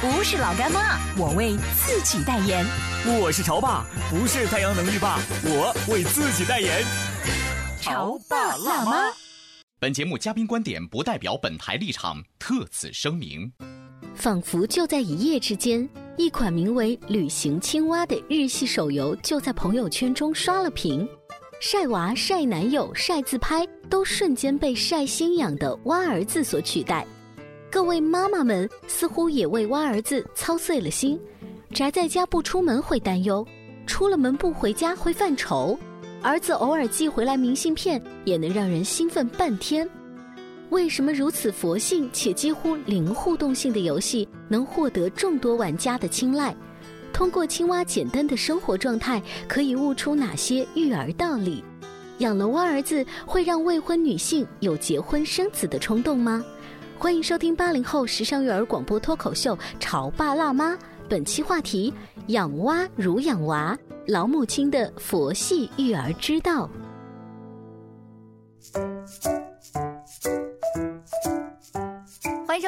不是老干妈，我为自己代言。我是潮爸，不是太阳能浴霸，我为自己代言。潮爸辣妈。本节目嘉宾观点不代表本台立场，特此声明。仿佛就在一夜之间，一款名为《旅行青蛙》的日系手游就在朋友圈中刷了屏，晒娃、晒男友、晒自拍，都瞬间被晒心痒的蛙儿子所取代。各位妈妈们似乎也为蛙儿子操碎了心。宅在家不出门会担忧，出了门不回家会犯愁。儿子偶尔寄回来明信片，也能让人兴奋半天。为什么如此佛性且几乎零互动性的游戏能获得众多玩家的青睐？通过青蛙简单的生活状态，可以悟出哪些育儿道理？养了蛙儿子会让未婚女性有结婚生子的冲动吗？欢迎收听八零后时尚育儿广播脱口秀《潮爸辣妈》。本期话题：养娃如养娃，老母亲的佛系育儿之道。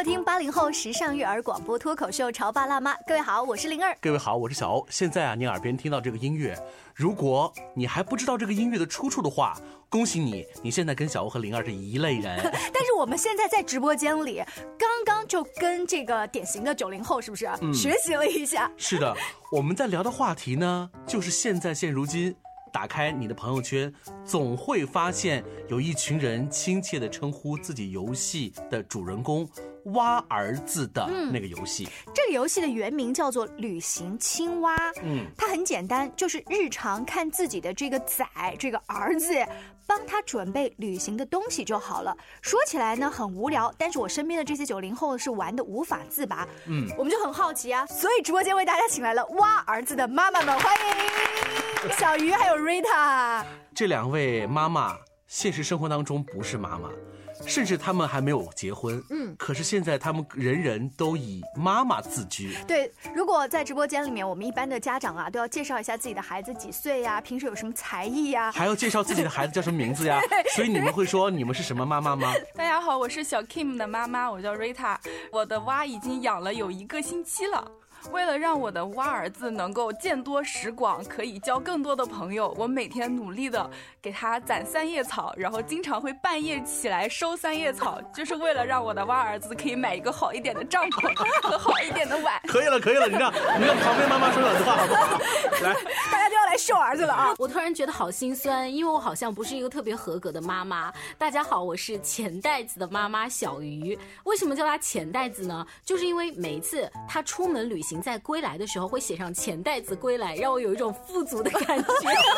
收听八零后时尚育儿广播脱口秀《潮爸辣妈》。各位好，我是灵儿。各位好，我是小欧。现在啊，你耳边听到这个音乐，如果你还不知道这个音乐的出处的话，恭喜你，你现在跟小欧和灵儿是一类人。但是我们现在在直播间里，刚刚就跟这个典型的九零后是不是学习了一下？是的，我们在聊的话题呢，就是现在现如今，打开你的朋友圈，总会发现有一群人亲切的称呼自己游戏的主人公。蛙儿子的那个游戏，这个游戏的原名叫做《旅行青蛙》。嗯，它很简单，就是日常看自己的这个仔，这个儿子，帮他准备旅行的东西就好了。说起来呢很无聊，但是我身边的这些九零后是玩的无法自拔。嗯，我们就很好奇啊，所以直播间为大家请来了蛙儿子的妈妈们，欢迎 小鱼还有 Rita。这两位妈妈，现实生活当中不是妈妈。甚至他们还没有结婚，嗯，可是现在他们人人都以妈妈自居。对，如果在直播间里面，我们一般的家长啊，都要介绍一下自己的孩子几岁呀，平时有什么才艺呀，还要介绍自己的孩子叫什么名字呀。所以你们会说你们是什么妈妈吗？大家好，我是小 Kim 的妈妈，我叫 Rita，我的蛙已经养了有一个星期了。为了让我的蛙儿子能够见多识广，可以交更多的朋友，我每天努力的给他攒三叶草，然后经常会半夜起来收三叶草，就是为了让我的蛙儿子可以买一个好一点的帐篷和好一点的碗。可以了，可以了，你让你让旁边妈妈说两句话好不好？来，大家就要来秀儿子了啊！我突然觉得好心酸，因为我好像不是一个特别合格的妈妈。大家好，我是钱袋子的妈妈小鱼。为什么叫他钱袋子呢？就是因为每一次他出门旅行。在归来的时候会写上钱袋子归来，让我有一种富足的感觉。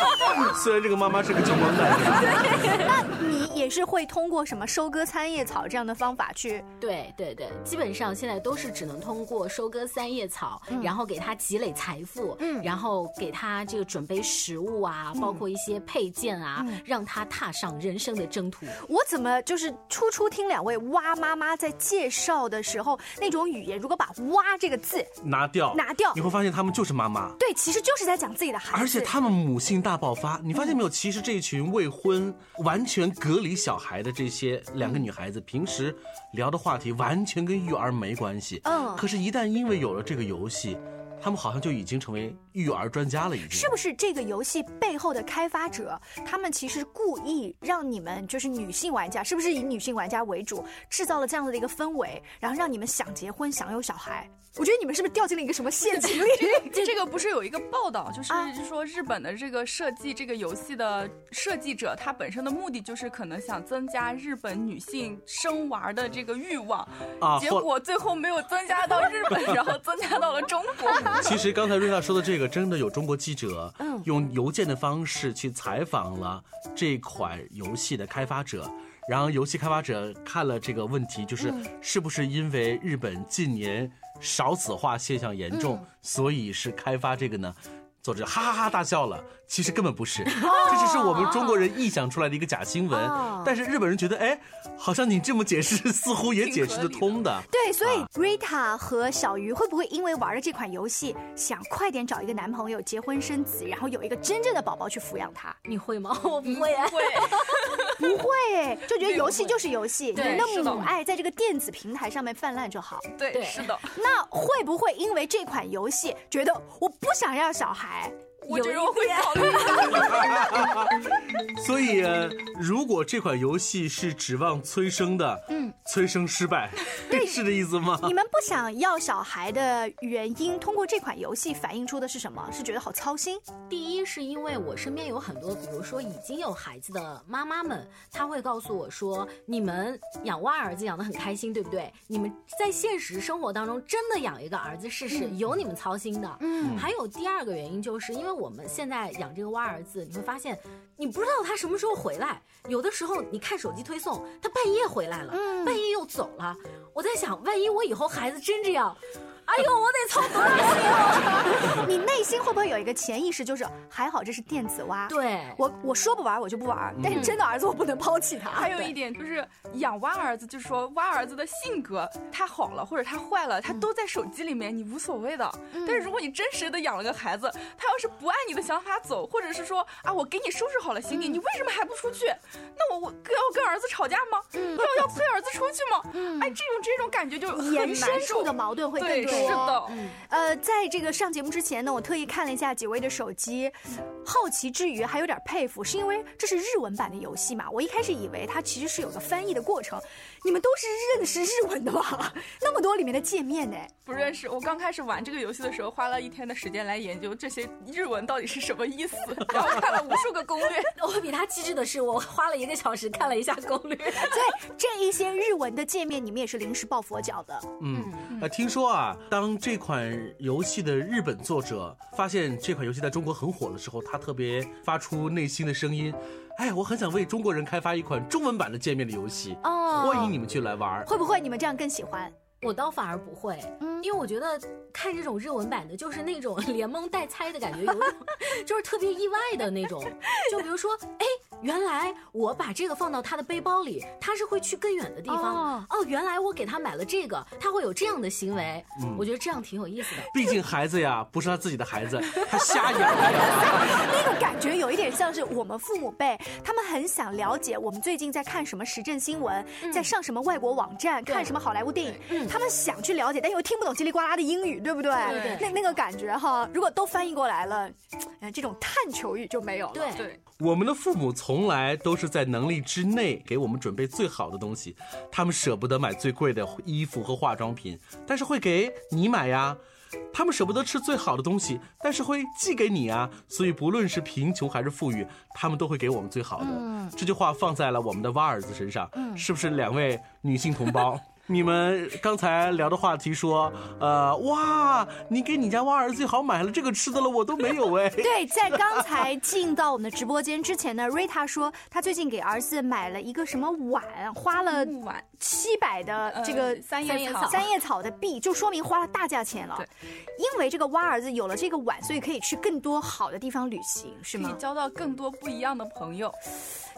虽然这个妈妈是个穷光蛋，那你也是会通过什么收割三叶草这样的方法去？对对对，基本上现在都是只能通过收割三叶草，然后给他积累财富，嗯，然后给他这个准备食物啊，包括一些配件啊，让他踏上人生的征途。我怎么就是初初听两位蛙妈妈在介绍的时候那种语言，如果把“蛙”这个字拿。拿掉，拿掉，你会发现他们就是妈妈。对，其实就是在讲自己的孩子。而且他们母性大爆发，你发现没有？其实这一群未婚、完全隔离小孩的这些两个女孩子，平时聊的话题完全跟育儿没关系。嗯。可是，一旦因为有了这个游戏，他们好像就已经成为育儿专家了。已经是不是这个游戏背后的开发者，他们其实故意让你们就是女性玩家，是不是以女性玩家为主，制造了这样的一个氛围，然后让你们想结婚、想有小孩？我觉得你们是不是掉进了一个什么陷阱里？这个不是有一个报道，就是说日本的这个设计这个游戏的设计者，他本身的目的就是可能想增加日本女性生娃的这个欲望，啊，结果最后没有增加到日本，然后增加到了中国。其实刚才瑞娜说的这个，真的有中国记者用邮件的方式去采访了这款游戏的开发者。然后游戏开发者看了这个问题，就是是不是因为日本近年少子化现象严重，所以是开发这个呢？作者哈哈哈大笑了。其实根本不是，这只是我们中国人臆想出来的一个假新闻。但是日本人觉得，哎，好像你这么解释，似乎也解释得通的。对，所以 Rita 和小鱼会不会因为玩了这款游戏，想快点找一个男朋友结婚生子，然后有一个真正的宝宝去抚养他？你会吗？我不会，会，不会，就觉得游戏就是游戏，人的母爱在这个电子平台上面泛滥就好。对，是的。那会不会因为这款游戏，觉得我不想要小孩？我觉得我会考虑。所以，如果这款游戏是指望催生的，嗯，催生失败，对，是这意思吗？你们不想要小孩的原因，通过这款游戏反映出的是什么？是觉得好操心。第一，是因为我身边有很多，比如说已经有孩子的妈妈们，她会告诉我说：“你们养外儿子养的很开心，对不对？你们在现实生活当中真的养一个儿子试试，有你们操心的。”嗯。还有第二个原因，就是因为。我们现在养这个蛙儿子，你会发现，你不知道他什么时候回来。有的时候你看手机推送，他半夜回来了，半夜又走了。我在想，万一我以后孩子真这样。哎呦，我得操多少心啊！你内心会不会有一个潜意识，就是还好这是电子蛙？对，我我说不玩我就不玩，但是真的儿子我不能抛弃他。还有一点就是养蛙儿子，就是说蛙儿子的性格，他好了或者他坏了，他都在手机里面，你无所谓的。但是如果你真实的养了个孩子，他要是不按你的想法走，或者是说啊，我给你收拾好了行李，你为什么还不出去？那我我要跟儿子吵架吗？要要催儿子出去吗？哎，这种这种感觉就延伸处的矛盾会更多。是的，呃，在这个上节目之前呢，我特意看了一下几位的手机，好奇之余还有点佩服，是因为这是日文版的游戏嘛？我一开始以为它其实是有个翻译的过程。你们都是认识日文的吧？那么多里面的界面呢？不认识。我刚开始玩这个游戏的时候，花了一天的时间来研究这些日文到底是什么意思，然后看了无数个攻略。我比他机智的是，我花了一个小时看了一下攻略。所以，这一些日文的界面，你们也是临时抱佛脚的。嗯，呃，听说啊，当这款游戏的日本作者发现这款游戏在中国很火的时候，他特别发出内心的声音。哎，我很想为中国人开发一款中文版的界面的游戏哦，欢迎你们去来玩。会不会你们这样更喜欢？我倒反而不会，因为我觉得看这种日文版的，就是那种 连蒙带猜的感觉，有种就是特别意外的那种。就比如说，哎，原来我把这个放到他的背包里，他是会去更远的地方。哦，原来我给他买了这个，他会有这样的行为。我觉得这样挺有意思的。毕竟 孩子呀，不是他自己的孩子，他瞎养。那个感觉有一点像是我们父母辈，他们很想了解我们最近在看什么时政新闻，在上什么外国网站，看什么好莱坞电影。他们想去了解，但又听不懂叽里呱啦的英语，对不对？对那那个感觉哈，如果都翻译过来了，这种探求欲就没有了。对对，我们的父母从来都是在能力之内给我们准备最好的东西，他们舍不得买最贵的衣服和化妆品，但是会给你买呀。他们舍不得吃最好的东西，但是会寄给你啊。所以不论是贫穷还是富裕，他们都会给我们最好的。这句话放在了我们的蛙儿子身上，是不是两位女性同胞？你们刚才聊的话题说，呃，哇，你给你家蛙儿最好买了这个吃的了，我都没有哎。对，在刚才进到我们的直播间之前呢，瑞塔说她最近给儿子买了一个什么碗，花了七百的这个三叶草三叶草的币，就说明花了大价钱了。对，因为这个蛙儿子有了这个碗，所以可以去更多好的地方旅行，是吗？可以交到更多不一样的朋友。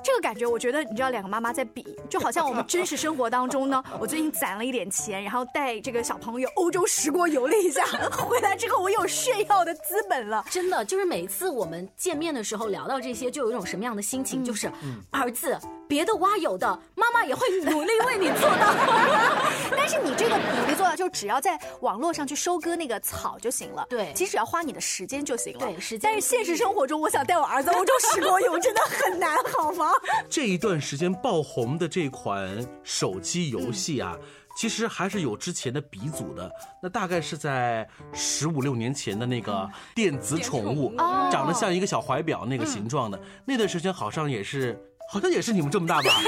这个感觉，我觉得你知道，两个妈妈在比，就好像我们真实生活当中呢，我最近攒了一点钱，然后带这个小朋友欧洲十国游了一下，回来之后我有炫耀的资本了。真的，就是每次我们见面的时候聊到这些，就有一种什么样的心情？就是儿子。别的蛙有的，妈妈也会努力为你做到。但是你这个努力做到，就只要在网络上去收割那个草就行了。对，其实只要花你的时间就行了。对，时间。但是现实生活中，我想带我儿子欧洲十国游，真的很难，好吗？这一段时间爆红的这款手机游戏啊。其实还是有之前的鼻祖的。那大概是在十五六年前的那个电子宠物，长得像一个小怀表那个形状的，那段时间好像也是，好像也是你们这么大吧？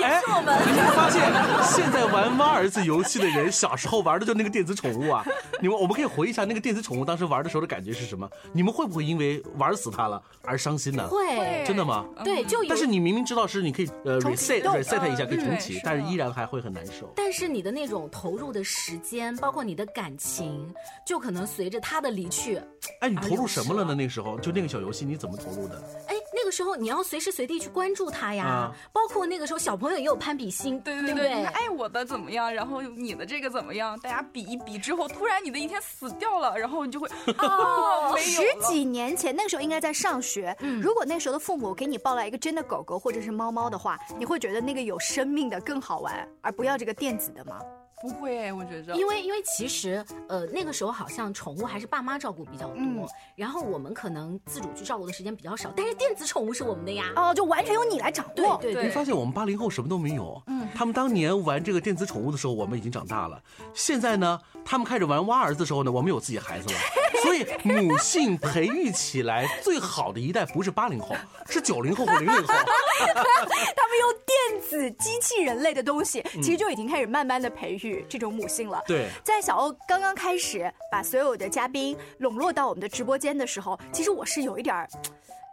哎，你们发现现在玩挖儿子游戏的人，小时候玩的就那个电子宠物啊？你们我们可以回忆一下那个电子宠物当时玩的时候的感觉是什么？你们会不会因为玩死它了而伤心呢？会，真的吗？对，就但是你明明知道是你可以呃 reset reset 一下可以重启，但是依然还会很难受。但是你的那种投入的时间，包括你的感情，就可能随着他的离去，哎，你投入什么了呢？那个时候就那个小游戏，你怎么投入的？哎。那个时候你要随时随地去关注他呀，包括那个时候小朋友也有攀比心，对对对，爱我的怎么样，然后你的这个怎么样，大家比一比之后，突然你的一天死掉了，然后你就会 哦，十几年前那个时候应该在上学，如果那时候的父母给你抱来一个真的狗狗或者是猫猫的话，你会觉得那个有生命的更好玩，而不要这个电子的吗？不会，我觉着，因为因为其实，呃，那个时候好像宠物还是爸妈照顾比较多，然后我们可能自主去照顾的时间比较少。但是电子宠物是我们的呀，哦，就完全由你来掌握。对对。你发现我们八零后什么都没有，嗯，他们当年玩这个电子宠物的时候，我们已经长大了。现在呢，他们开始玩挖儿子的时候呢，我们有自己孩子了。所以母性培育起来最好的一代不是八零后，是九零后和零零后。他们用电子机器人类的东西，其实就已经开始慢慢的培育这种母性了。对，在小欧刚刚开始把所有的嘉宾笼络到我们的直播间的时候，其实我是有一点儿。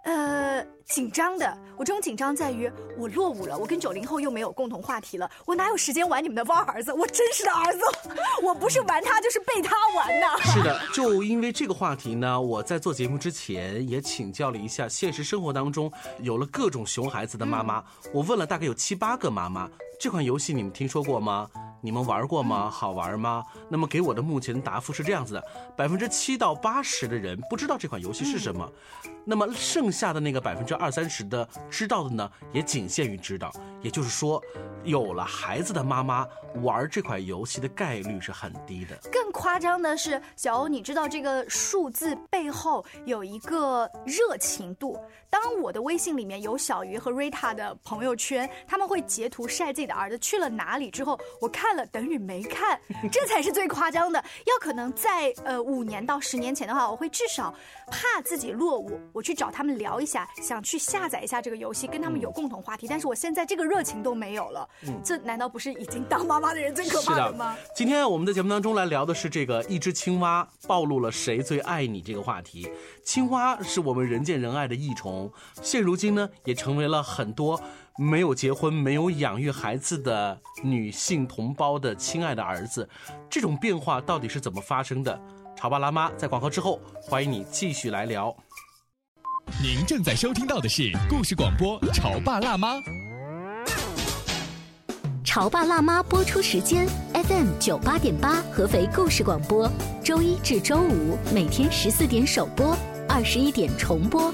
呃，紧张的，我这种紧张在于我落伍了，我跟九零后又没有共同话题了，我哪有时间玩你们的汪儿子？我真实的儿子，我不是玩他就是被他玩的。是的，就因为这个话题呢，我在做节目之前也请教了一下现实生活当中有了各种熊孩子的妈妈，我问了大概有七八个妈妈，这款游戏你们听说过吗？你们玩过吗？好玩吗？那么给我的目前答复是这样子的：百分之七到八十的人不知道这款游戏是什么。那么剩下的那个百分之二三十的知道的呢，也仅限于知道。也就是说，有了孩子的妈妈玩这款游戏的概率是很低的。更夸张的是，小欧，你知道这个数字背后有一个热情度。当我的微信里面有小鱼和瑞塔的朋友圈，他们会截图晒自己的儿子去了哪里之后，我看了等于没看，这才是最夸张的。要可能在呃五年到十年前的话，我会至少怕自己落伍。我去找他们聊一下，想去下载一下这个游戏，跟他们有共同话题。但是我现在这个热情都没有了，这难道不是已经当妈妈的人最可怕的吗？今天我们的节目当中来聊的是这个一只青蛙暴露了谁最爱你这个话题。青蛙是我们人见人爱的益虫，现如今呢也成为了很多没有结婚、没有养育孩子的女性同胞的亲爱的儿子。这种变化到底是怎么发生的？潮爸辣妈在广告之后，欢迎你继续来聊。您正在收听到的是故事广播《潮爸辣妈》。潮爸辣妈播出时间：FM 九八点八，合肥故事广播，周一至周五每天十四点首播，二十一点重播。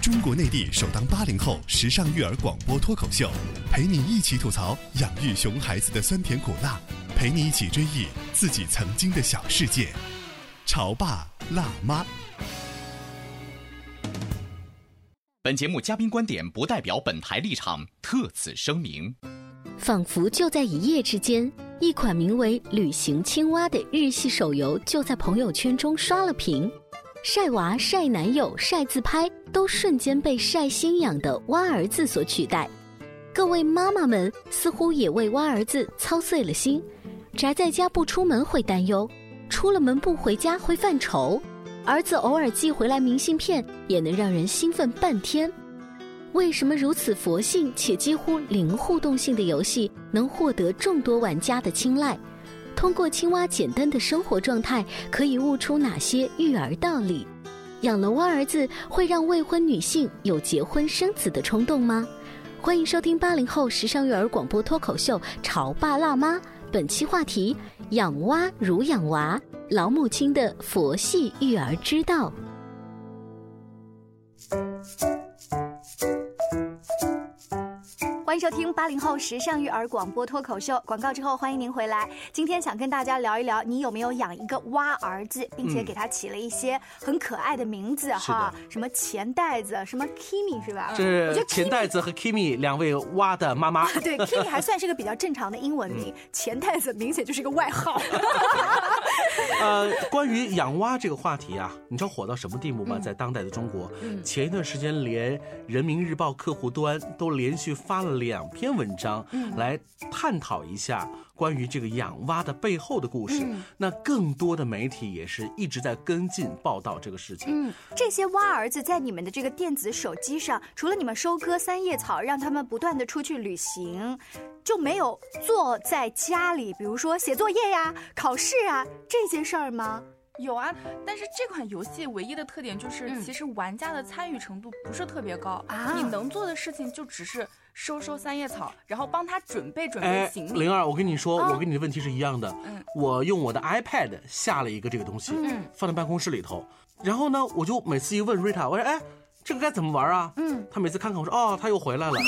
中国内地首档八零后时尚育儿广播脱口秀，陪你一起吐槽养育熊孩子的酸甜苦辣，陪你一起追忆自己曾经的小世界。潮爸辣妈。本节目嘉宾观点不代表本台立场，特此声明。仿佛就在一夜之间，一款名为《旅行青蛙》的日系手游就在朋友圈中刷了屏，晒娃、晒男友、晒自拍，都瞬间被晒心痒的蛙儿子所取代。各位妈妈们似乎也为蛙儿子操碎了心，宅在家不出门会担忧，出了门不回家会犯愁。儿子偶尔寄回来明信片，也能让人兴奋半天。为什么如此佛性且几乎零互动性的游戏能获得众多玩家的青睐？通过青蛙简单的生活状态，可以悟出哪些育儿道理？养了蛙儿子会让未婚女性有结婚生子的冲动吗？欢迎收听八零后时尚育儿广播脱口秀《潮爸辣妈》，本期话题：养蛙如养娃。老母亲的佛系育儿之道。欢迎收听八零后时尚育儿广播脱口秀。广告之后，欢迎您回来。今天想跟大家聊一聊，你有没有养一个蛙儿子，并且给他起了一些很可爱的名字哈？什么钱袋子，什么 Kimi 是吧？这是钱袋子和 Kimi 两位蛙的妈妈。对，Kimi 还算是个比较正常的英文名，钱袋子明显就是一个外号。呃，关于养蛙这个话题啊，你知道火到什么地步吗？在当代的中国，前一段时间连人民日报客户端都连续发了。两篇文章来探讨一下关于这个养蛙的背后的故事。那更多的媒体也是一直在跟进报道这个事情。嗯，这些蛙儿子在你们的这个电子手机上，除了你们收割三叶草，让他们不断的出去旅行，就没有坐在家里，比如说写作业呀、考试啊这些事儿吗？有啊，但是这款游戏唯一的特点就是，其实玩家的参与程度不是特别高啊。你能做的事情就只是收收三叶草，然后帮他准备准备行李。灵儿，我跟你说，我跟你的问题是一样的。嗯，我用我的 iPad 下了一个这个东西，嗯，放在办公室里头，然后呢，我就每次一问 Rita，我说，哎。这个该怎么玩啊？嗯，他每次看看我说，哦，他又回来了，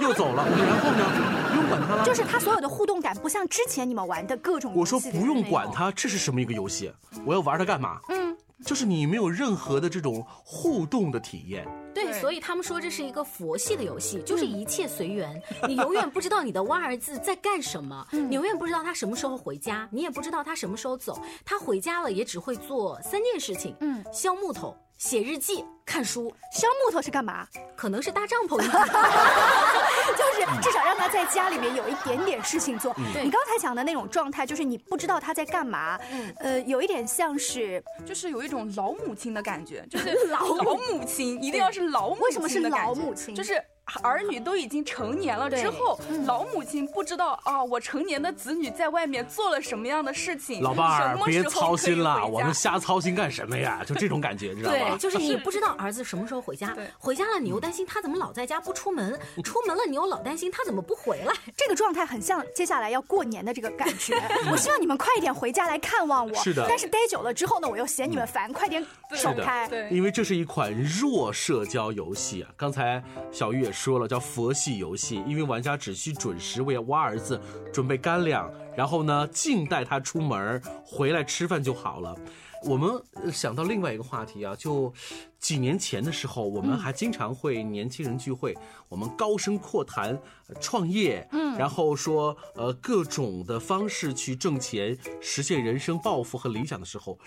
又走了。然后呢，不用管他了。就是他所有的互动感不像之前你们玩的各种。我说不用管他，这是什么一个游戏？我要玩它干嘛？嗯，就是你没有任何的这种互动的体验。对，所以他们说这是一个佛系的游戏，就是一切随缘。你永远不知道你的蛙儿子在干什么，你永远不知道他什么时候回家，你也不知道他什么时候走。他回家了也只会做三件事情：嗯，削木头。写日记、看书、削木头是干嘛？可能是搭帐篷，就是至少让他在家里面有一点点事情做。你刚才讲的那种状态，就是你不知道他在干嘛，呃，有一点像是，就是有一种老母亲的感觉，就是 老老母亲一定要是老母亲为什么是老母亲？就是。儿女都已经成年了之后，老母亲不知道啊，我成年的子女在外面做了什么样的事情。老伴儿，别操心了，我们瞎操心干什么呀？就这种感觉，知道吗？对，就是你不知道儿子什么时候回家，回家了你又担心他怎么老在家不出门，出门了你又老担心他怎么不回来。这个状态很像接下来要过年的这个感觉。我希望你们快一点回家来看望我。是的。但是待久了之后呢，我又嫌你们烦，快点走开。对，因为这是一款弱社交游戏啊。刚才小玉也说了，叫佛。系游戏，因为玩家只需准时为蛙儿子准备干粮，然后呢，静待他出门回来吃饭就好了。我们想到另外一个话题啊，就几年前的时候，我们还经常会年轻人聚会，我们高声阔谈创业，嗯，然后说呃各种的方式去挣钱，实现人生抱负和理想的时候，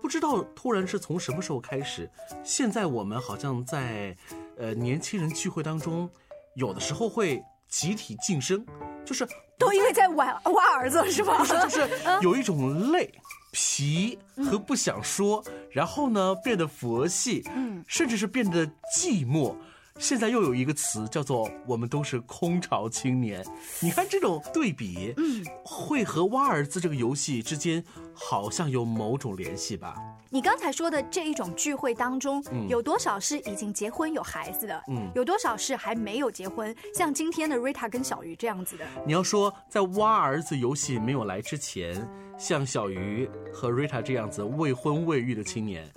不知道突然是从什么时候开始，现在我们好像在呃年轻人聚会当中。有的时候会集体晋升，就是都因为在玩挖儿子是吧？就是 有一种累、疲和不想说，然后呢变得佛系，嗯，甚至是变得寂寞。现在又有一个词叫做“我们都是空巢青年”，你看这种对比，嗯，会和挖儿子这个游戏之间好像有某种联系吧？你刚才说的这一种聚会当中，有多少是已经结婚有孩子的？嗯，有多少是还没有结婚？像今天的瑞塔跟小鱼这样子的。你要说在挖儿子游戏没有来之前，像小鱼和瑞塔这样子未婚未育的青年。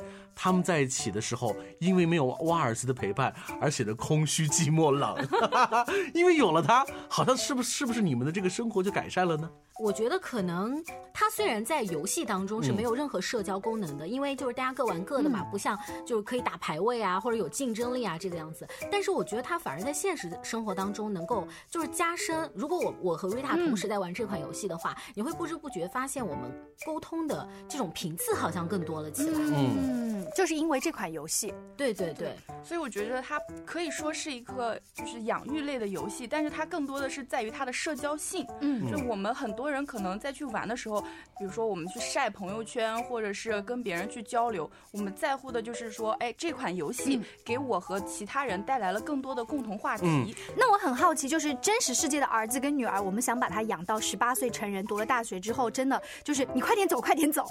他们在一起的时候，因为没有瓦尔斯的陪伴而显得空虚、寂寞、冷。因为有了他，好像是不是不是你们的这个生活就改善了呢？我觉得可能它虽然在游戏当中是没有任何社交功能的，因为就是大家各玩各的嘛，不像就是可以打排位啊或者有竞争力啊这个样子。但是我觉得它反而在现实生活当中能够就是加深。如果我我和瑞塔同时在玩这款游戏的话，你会不知不觉发现我们沟通的这种频次好像更多了起来。嗯，就是因为这款游戏。对对对，所以我觉得它可以说是一个就是养育类的游戏，但是它更多的是在于它的社交性。嗯，就我们很多。人可能在去玩的时候，比如说我们去晒朋友圈，或者是跟别人去交流，我们在乎的就是说，哎，这款游戏给我和其他人带来了更多的共同话题。那我很好奇，就是真实世界的儿子跟女儿，我们想把他养到十八岁成人，读了大学之后，真的就是你快点走，快点走。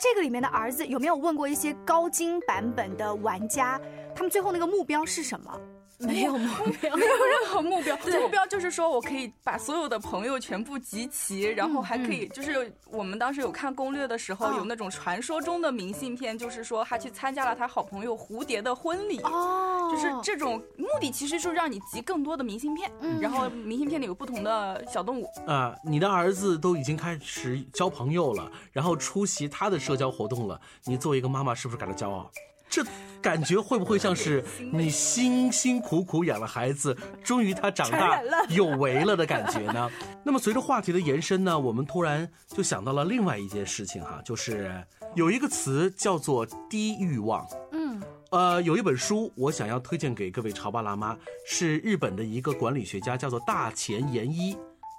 这个里面的儿子有没有问过一些高精版本的玩家，他们最后那个目标是什么？没有目标，没有任何目标。目标就是说我可以把所有的朋友全部集齐，然后还可以就是我们当时有看攻略的时候，有那种传说中的明信片，就是说他去参加了他好朋友蝴蝶的婚礼。哦，就是这种目的其实就是让你集更多的明信片，然后明信片里有不同的小动物。啊，你的儿子都已经开始交朋友了，然后出席他的社交活动了，你作为一个妈妈是不是感到骄傲？这感觉会不会像是你辛辛苦苦养了孩子，终于他长大有为了的感觉呢？那么随着话题的延伸呢，我们突然就想到了另外一件事情哈，就是有一个词叫做低欲望。嗯，呃，有一本书我想要推荐给各位潮爸辣妈，是日本的一个管理学家叫做大前研一，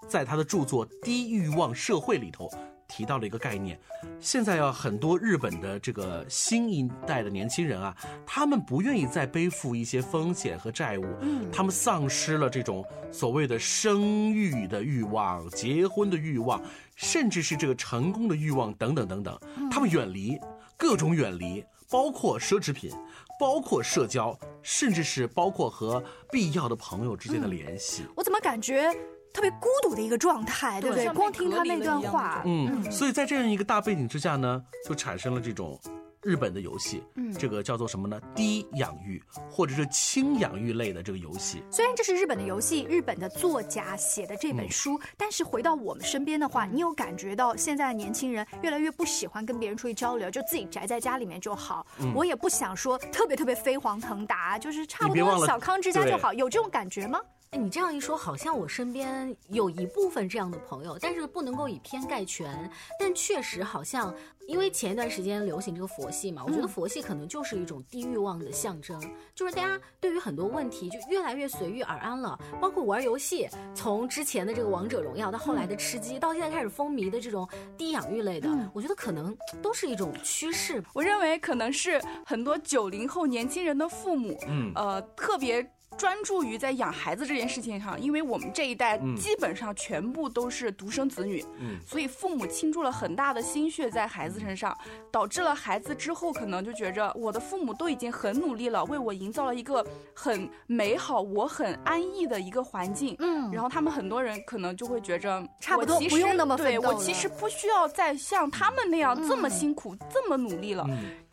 在他的著作《低欲望社会》里头。提到了一个概念，现在啊，很多日本的这个新一代的年轻人啊，他们不愿意再背负一些风险和债务，嗯，他们丧失了这种所谓的生育的欲望、结婚的欲望，甚至是这个成功的欲望等等等等，他们远离各种远离，包括奢侈品，包括社交，甚至是包括和必要的朋友之间的联系。我怎么感觉？特别孤独的一个状态，对不对？光听他那段话，嗯，所以在这样一个大背景之下呢，就产生了这种日本的游戏，嗯，这个叫做什么呢？低养育或者是轻养育类的这个游戏。虽然这是日本的游戏，日本的作家写的这本书，但是回到我们身边的话，你有感觉到现在的年轻人越来越不喜欢跟别人出去交流，就自己宅在家里面就好。我也不想说特别特别飞黄腾达，就是差不多小康之家就好，有这种感觉吗？哎，你这样一说，好像我身边有一部分这样的朋友，但是不能够以偏概全。但确实好像，因为前一段时间流行这个佛系嘛，我觉得佛系可能就是一种低欲望的象征，就是大家对于很多问题就越来越随遇而安了。包括玩游戏，从之前的这个王者荣耀到后来的吃鸡，到现在开始风靡的这种低养育类的，我觉得可能都是一种趋势。我认为可能是很多九零后年轻人的父母，嗯，呃，特别。专注于在养孩子这件事情上，因为我们这一代基本上全部都是独生子女，所以父母倾注了很大的心血在孩子身上，导致了孩子之后可能就觉着我的父母都已经很努力了，为我营造了一个很美好、我很安逸的一个环境。嗯，然后他们很多人可能就会觉着差不多不用那么对我其实不需要再像他们那样这么辛苦、这么努力了。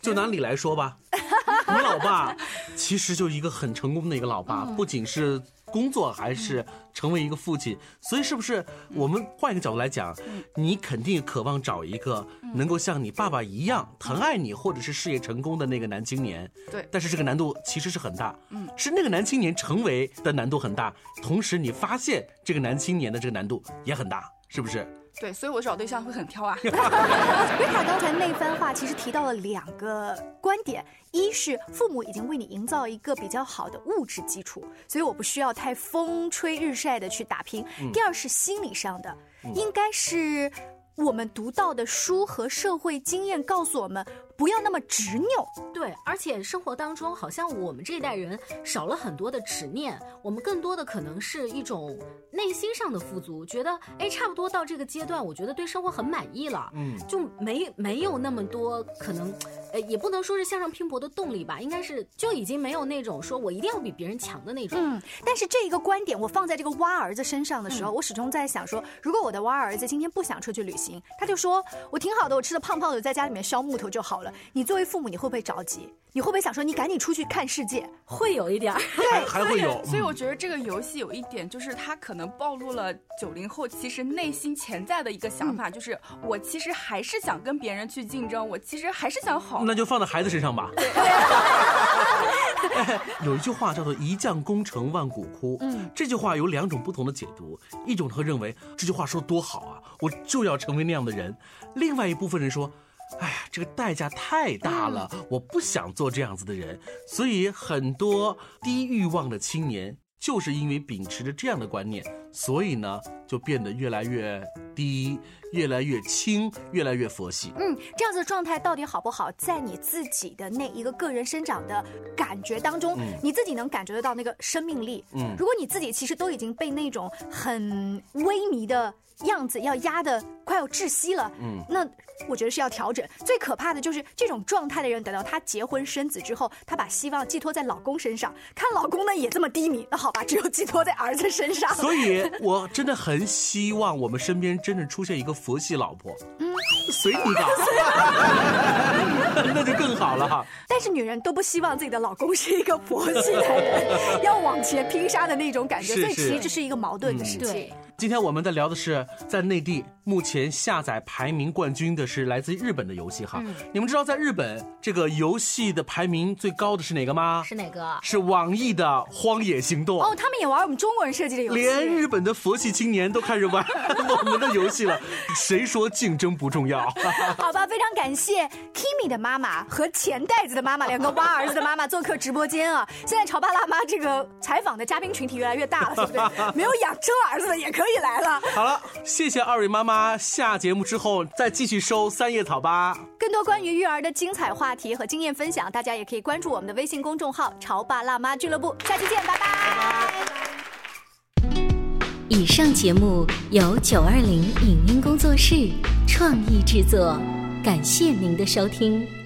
就拿你来说吧，你老爸其实就一个很成功的一个老爸，不仅是工作，还是成为一个父亲。所以是不是我们换一个角度来讲，你肯定渴望找一个能够像你爸爸一样疼爱你，或者是事业成功的那个男青年？对。但是这个难度其实是很大，嗯，是那个男青年成为的难度很大，同时你发现这个男青年的这个难度也很大，是不是？对，所以我找对象会很挑啊。瑞塔刚才那番话其实提到了两个观点：一是父母已经为你营造一个比较好的物质基础，所以我不需要太风吹日晒的去打拼；第二是心理上的，应该是我们读到的书和社会经验告诉我们。不要那么执拗，对，而且生活当中好像我们这一代人少了很多的执念，我们更多的可能是一种内心上的富足，觉得哎，差不多到这个阶段，我觉得对生活很满意了，嗯，就没没有那么多可能，呃，也不能说是向上拼搏的动力吧，应该是就已经没有那种说我一定要比别人强的那种。嗯，但是这一个观点我放在这个蛙儿子身上的时候，我始终在想说，如果我的蛙儿子今天不想出去旅行，他就说我挺好的，我吃的胖胖的，在家里面削木头就好了。你作为父母，你会不会着急？你会不会想说，你赶紧出去看世界？会有一点儿，还还会有。所以我觉得这个游戏有一点，就是它可能暴露了九零后其实内心潜在的一个想法，就是我其实还是想跟别人去竞争，我其实还是想好。那就放在孩子身上吧。有一句话叫做“一将功成万骨枯”，嗯，这句话有两种不同的解读，一种会认为这句话说多好啊，我就要成为那样的人；另外一部分人说。哎呀，这个代价太大了，我不想做这样子的人。所以很多低欲望的青年，就是因为秉持着这样的观念，所以呢，就变得越来越低，越来越轻，越来越佛系。嗯，这样子的状态到底好不好，在你自己的那一个个人生长的感觉当中，你自己能感觉得到那个生命力。嗯，如果你自己其实都已经被那种很萎靡的样子要压的。快要窒息了。嗯，那我觉得是要调整。最可怕的就是这种状态的人，等到他结婚生子之后，她把希望寄托在老公身上，看老公呢也这么低迷，那好吧，只有寄托在儿子身上。所以，我真的很希望我们身边真正出现一个佛系老婆。嗯，随你吧，那就更好了哈。但是女人都不希望自己的老公是一个佛系的人，要往前拼杀的那种感觉，所以其实这是一个矛盾的事情。今天我们在聊的是，在内地目前下载排名冠军的是来自日本的游戏哈。你们知道在日本这个游戏的排名最高的是哪个吗？是哪个？是网易的《荒野行动》。哦，他们也玩我们中国人设计的游戏。连日本的佛系青年都开始玩 我们的游戏了。谁说竞争不重要？好吧，非常感谢 Kimi 的妈妈和钱袋子的妈妈两个挖儿子的妈妈做客直播间啊。现在潮爸辣妈这个采访的嘉宾群体越来越大了，对不对？没有养车儿子的也。可以来了，好了，谢谢二位妈妈。下节目之后再继续收三叶草吧。更多关于育儿的精彩话题和经验分享，大家也可以关注我们的微信公众号“潮爸辣妈俱乐部”。下期见，拜拜。以上节目由九二零影音工作室创意制作，感谢您的收听。